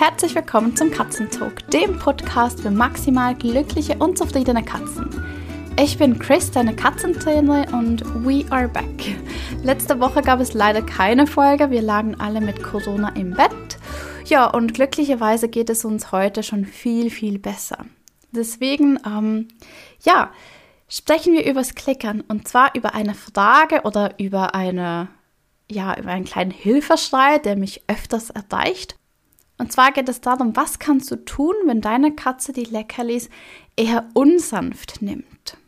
Herzlich willkommen zum Katzentalk, dem Podcast für maximal glückliche und zufriedene Katzen. Ich bin Chris, deine Katzentrainerin und we are back. Letzte Woche gab es leider keine Folge, wir lagen alle mit Corona im Bett. Ja, und glücklicherweise geht es uns heute schon viel, viel besser. Deswegen, ähm, ja, sprechen wir übers Klickern und zwar über eine Frage oder über eine, ja, über einen kleinen Hilfeschrei, der mich öfters erreicht. Und zwar geht es darum, was kannst du tun, wenn deine Katze die Leckerlis eher unsanft nimmt.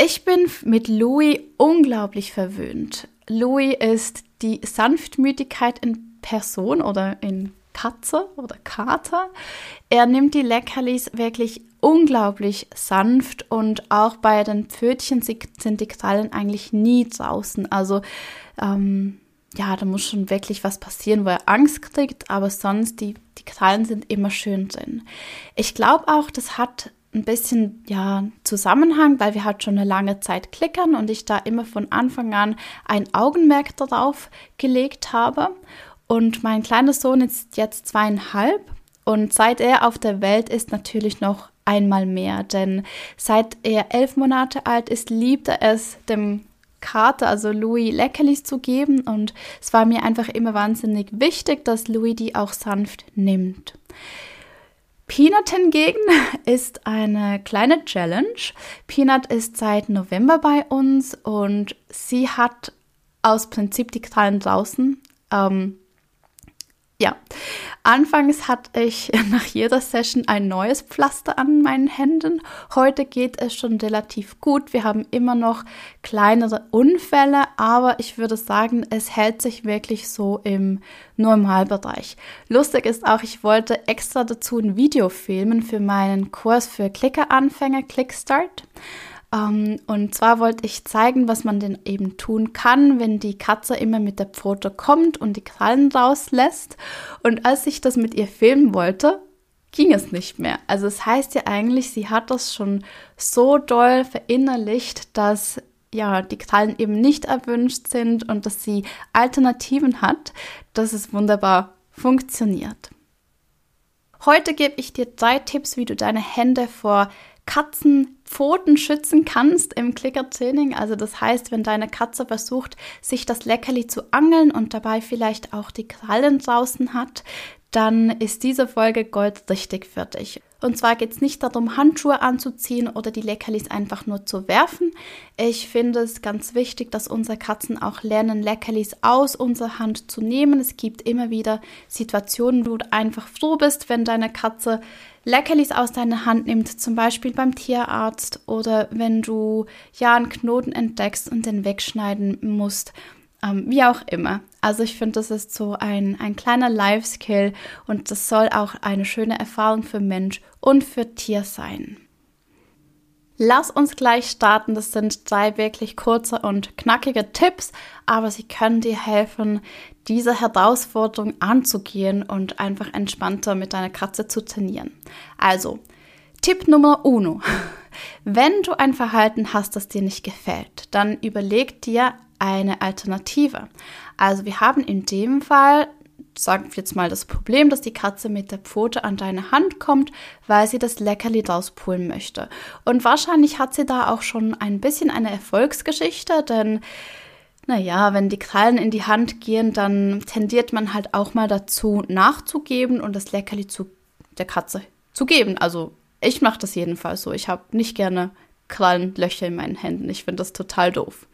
Ich bin mit Louis unglaublich verwöhnt. Louis ist die Sanftmütigkeit in Person oder in Katze oder Kater. Er nimmt die Leckerlis wirklich unglaublich sanft und auch bei den Pfötchen sind die Krallen eigentlich nie draußen. Also ähm, ja, da muss schon wirklich was passieren, wo er Angst kriegt, aber sonst, die, die Krallen sind immer schön drin. Ich glaube auch, das hat ein bisschen ja, Zusammenhang, weil wir halt schon eine lange Zeit klickern und ich da immer von Anfang an ein Augenmerk darauf gelegt habe. Und mein kleiner Sohn ist jetzt zweieinhalb und seit er auf der Welt ist, natürlich noch einmal mehr. Denn seit er elf Monate alt ist, liebt er es, dem Kater, also Louis, Leckerlis zu geben. Und es war mir einfach immer wahnsinnig wichtig, dass Louis die auch sanft nimmt. Peanut hingegen ist eine kleine Challenge. Peanut ist seit November bei uns und sie hat aus Prinzip die Krallen draußen. Ähm, ja, anfangs hatte ich nach jeder Session ein neues Pflaster an meinen Händen. Heute geht es schon relativ gut. Wir haben immer noch kleinere Unfälle, aber ich würde sagen, es hält sich wirklich so im Normalbereich. Lustig ist auch, ich wollte extra dazu ein Video filmen für meinen Kurs für Klickeranfänger, Clickstart. Ähm, und zwar wollte ich zeigen, was man denn eben tun kann, wenn die Katze immer mit der Pfote kommt und die Krallen rauslässt. Und als ich das mit ihr filmen wollte, ging es nicht mehr. Also es das heißt ja eigentlich, sie hat das schon so doll verinnerlicht, dass ja, die Krallen eben nicht erwünscht sind und dass sie Alternativen hat, dass es wunderbar funktioniert. Heute gebe ich dir drei Tipps, wie du deine Hände vor Katzenpfoten schützen kannst im Klickertraining. Also das heißt, wenn deine Katze versucht, sich das Leckerli zu angeln und dabei vielleicht auch die Krallen draußen hat, dann ist diese Folge goldrichtig für dich. Und zwar geht es nicht darum, Handschuhe anzuziehen oder die Leckerlis einfach nur zu werfen. Ich finde es ganz wichtig, dass unsere Katzen auch lernen, Leckerlis aus unserer Hand zu nehmen. Es gibt immer wieder Situationen, wo du einfach froh bist, wenn deine Katze Leckerlis aus deiner Hand nimmt, zum Beispiel beim Tierarzt oder wenn du ja einen Knoten entdeckst und den wegschneiden musst. Ähm, wie auch immer. Also ich finde, das ist so ein, ein kleiner Life-Skill und das soll auch eine schöne Erfahrung für Mensch und für Tier sein. Lass uns gleich starten. Das sind drei wirklich kurze und knackige Tipps, aber sie können dir helfen, diese Herausforderung anzugehen und einfach entspannter mit deiner Katze zu trainieren. Also, Tipp Nummer uno. Wenn du ein Verhalten hast, das dir nicht gefällt, dann überleg dir eine Alternative. Also wir haben in dem Fall, sagen wir jetzt mal das Problem, dass die Katze mit der Pfote an deine Hand kommt, weil sie das Leckerli rauspulen möchte. Und wahrscheinlich hat sie da auch schon ein bisschen eine Erfolgsgeschichte, denn naja, wenn die Krallen in die Hand gehen, dann tendiert man halt auch mal dazu nachzugeben und das Leckerli zu der Katze zu geben. Also ich mache das jedenfalls so. Ich habe nicht gerne Krallenlöcher in meinen Händen. Ich finde das total doof.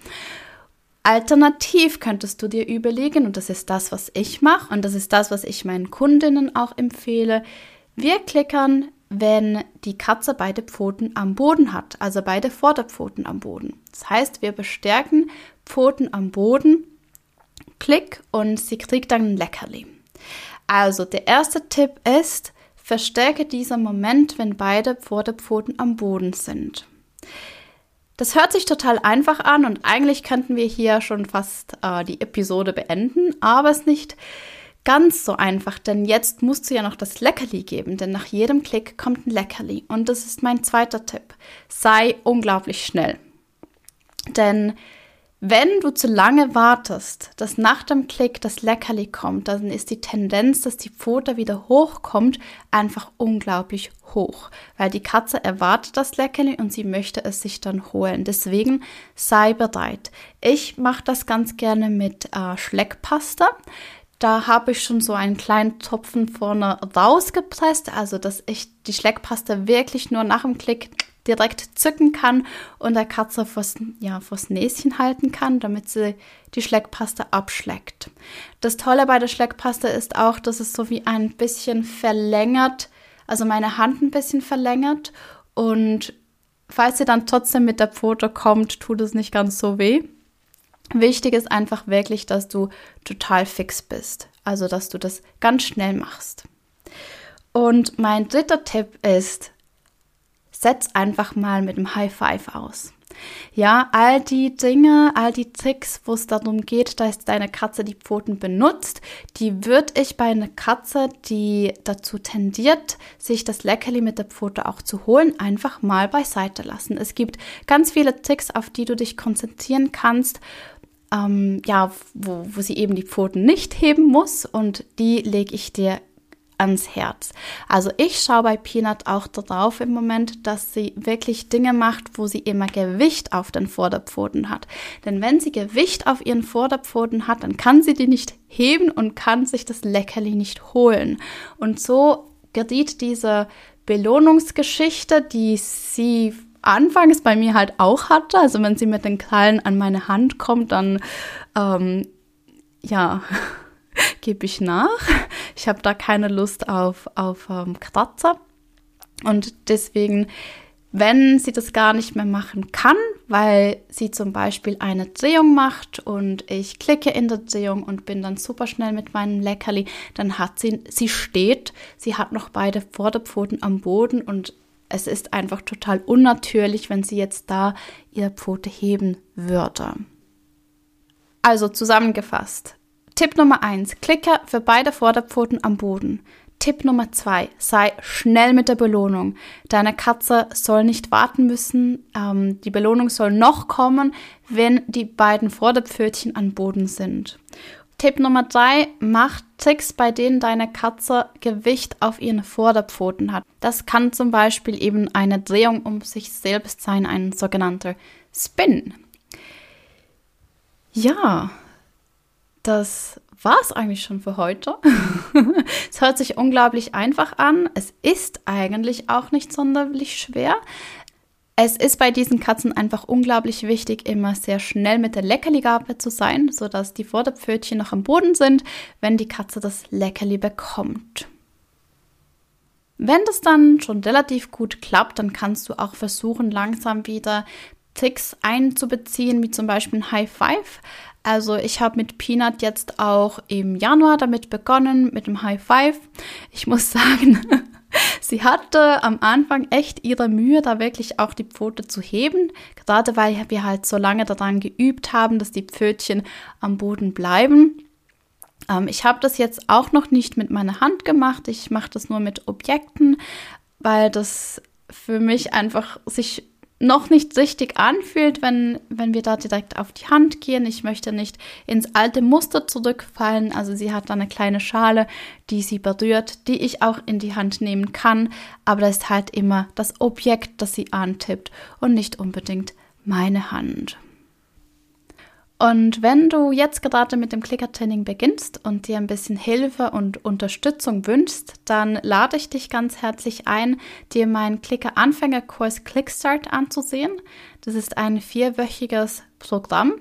Alternativ könntest du dir überlegen, und das ist das, was ich mache, und das ist das, was ich meinen Kundinnen auch empfehle, wir klickern, wenn die Katze beide Pfoten am Boden hat, also beide Vorderpfoten am Boden. Das heißt, wir bestärken Pfoten am Boden, klick und sie kriegt dann ein Leckerli. Also der erste Tipp ist, verstärke diesen Moment, wenn beide Vorderpfoten am Boden sind. Das hört sich total einfach an und eigentlich könnten wir hier schon fast äh, die Episode beenden, aber es ist nicht ganz so einfach, denn jetzt musst du ja noch das Leckerli geben, denn nach jedem Klick kommt ein Leckerli. Und das ist mein zweiter Tipp. Sei unglaublich schnell. Denn Wenn du zu lange wartest, dass nach dem Klick das Leckerli kommt, dann ist die Tendenz, dass die Pfote wieder hochkommt, einfach unglaublich hoch, weil die Katze erwartet das Leckerli und sie möchte es sich dann holen. Deswegen sei bereit. Ich mache das ganz gerne mit äh, Schleckpasta. Da habe ich schon so einen kleinen Tropfen vorne rausgepresst, also dass ich die Schleckpasta wirklich nur nach dem Klick direkt zücken kann und der Katze vors, ja, vors Näschen halten kann, damit sie die Schleckpaste abschleckt. Das Tolle bei der Schleckpaste ist auch, dass es so wie ein bisschen verlängert, also meine Hand ein bisschen verlängert und falls sie dann trotzdem mit der Pfote kommt, tut es nicht ganz so weh. Wichtig ist einfach wirklich, dass du total fix bist, also dass du das ganz schnell machst. Und mein dritter Tipp ist, setz einfach mal mit dem High Five aus. Ja, all die Dinge, all die Tricks, wo es darum geht, dass deine Katze die Pfoten benutzt, die würde ich bei einer Katze, die dazu tendiert, sich das Leckerli mit der Pfote auch zu holen, einfach mal beiseite lassen. Es gibt ganz viele Tricks, auf die du dich konzentrieren kannst, ähm, ja, wo, wo sie eben die Pfoten nicht heben muss und die lege ich dir ans Herz. Also ich schaue bei Peanut auch darauf im Moment, dass sie wirklich Dinge macht, wo sie immer Gewicht auf den Vorderpfoten hat. Denn wenn sie Gewicht auf ihren Vorderpfoten hat, dann kann sie die nicht heben und kann sich das Leckerli nicht holen. Und so geriet diese Belohnungsgeschichte, die sie anfangs bei mir halt auch hatte. Also wenn sie mit den Krallen an meine Hand kommt, dann ähm, ja, gebe ich nach. Ich habe da keine Lust auf, auf ähm, Kratzer. Und deswegen, wenn sie das gar nicht mehr machen kann, weil sie zum Beispiel eine Drehung macht und ich klicke in der Drehung und bin dann super schnell mit meinem Leckerli, dann hat sie, sie steht, sie hat noch beide Vorderpfoten am Boden und es ist einfach total unnatürlich, wenn sie jetzt da ihre Pfote heben würde. Also zusammengefasst, Tipp Nummer 1. Klicke für beide Vorderpfoten am Boden. Tipp Nummer 2. Sei schnell mit der Belohnung. Deine Katze soll nicht warten müssen. Ähm, die Belohnung soll noch kommen, wenn die beiden Vorderpfötchen am Boden sind. Tipp Nummer 3. Mach Tricks, bei denen deine Katze Gewicht auf ihren Vorderpfoten hat. Das kann zum Beispiel eben eine Drehung um sich selbst sein, ein sogenannter Spin. Ja, das war es eigentlich schon für heute. es hört sich unglaublich einfach an. Es ist eigentlich auch nicht sonderlich schwer. Es ist bei diesen Katzen einfach unglaublich wichtig, immer sehr schnell mit der Leckerligabel zu sein, sodass die Vorderpfötchen noch am Boden sind, wenn die Katze das Leckerli bekommt. Wenn das dann schon relativ gut klappt, dann kannst du auch versuchen, langsam wieder Tricks einzubeziehen, wie zum Beispiel ein High Five. Also ich habe mit Peanut jetzt auch im Januar damit begonnen, mit dem High Five. Ich muss sagen, sie hatte am Anfang echt ihre Mühe, da wirklich auch die Pfote zu heben. Gerade weil wir halt so lange daran geübt haben, dass die Pfötchen am Boden bleiben. Ähm, ich habe das jetzt auch noch nicht mit meiner Hand gemacht. Ich mache das nur mit Objekten, weil das für mich einfach sich noch nicht richtig anfühlt, wenn, wenn wir da direkt auf die Hand gehen. Ich möchte nicht ins alte Muster zurückfallen. Also sie hat da eine kleine Schale, die sie berührt, die ich auch in die Hand nehmen kann. Aber das ist halt immer das Objekt, das sie antippt und nicht unbedingt meine Hand. Und wenn du jetzt gerade mit dem Clicker-Training beginnst und dir ein bisschen Hilfe und Unterstützung wünschst, dann lade ich dich ganz herzlich ein, dir meinen Clicker-Anfängerkurs Clickstart anzusehen. Das ist ein vierwöchiges Programm,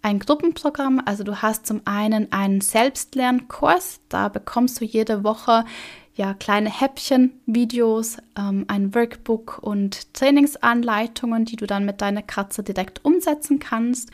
ein Gruppenprogramm. Also du hast zum einen einen Selbstlernkurs, da bekommst du jede Woche ja, kleine Häppchen, Videos, ähm, ein Workbook und Trainingsanleitungen, die du dann mit deiner Katze direkt umsetzen kannst.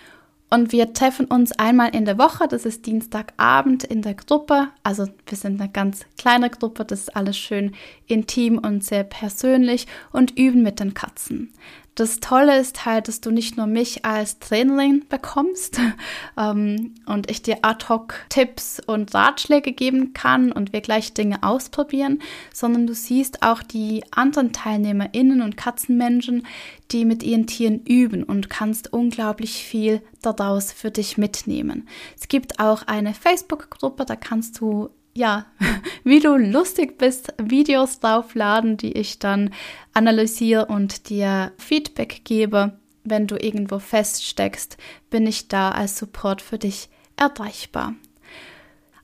Und wir treffen uns einmal in der Woche, das ist Dienstagabend in der Gruppe. Also wir sind eine ganz kleine Gruppe, das ist alles schön intim und sehr persönlich und üben mit den Katzen. Das Tolle ist halt, dass du nicht nur mich als Trainerin bekommst ähm, und ich dir ad hoc Tipps und Ratschläge geben kann und wir gleich Dinge ausprobieren, sondern du siehst auch die anderen TeilnehmerInnen und Katzenmenschen, die mit ihren Tieren üben und kannst unglaublich viel daraus für dich mitnehmen. Es gibt auch eine Facebook-Gruppe, da kannst du ja, wie du lustig bist, Videos draufladen, die ich dann analysiere und dir Feedback gebe. Wenn du irgendwo feststeckst, bin ich da als Support für dich erreichbar.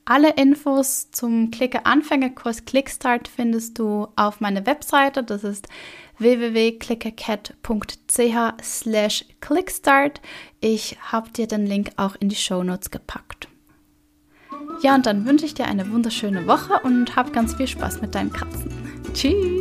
Alle Infos zum Clicker-Anfängerkurs Clickstart findest du auf meiner Webseite. Das ist www.clickercat.ch slash clickstart. Ich habe dir den Link auch in die Show Notes gepackt. Ja, und dann wünsche ich dir eine wunderschöne Woche und hab ganz viel Spaß mit deinen Katzen. Tschüss!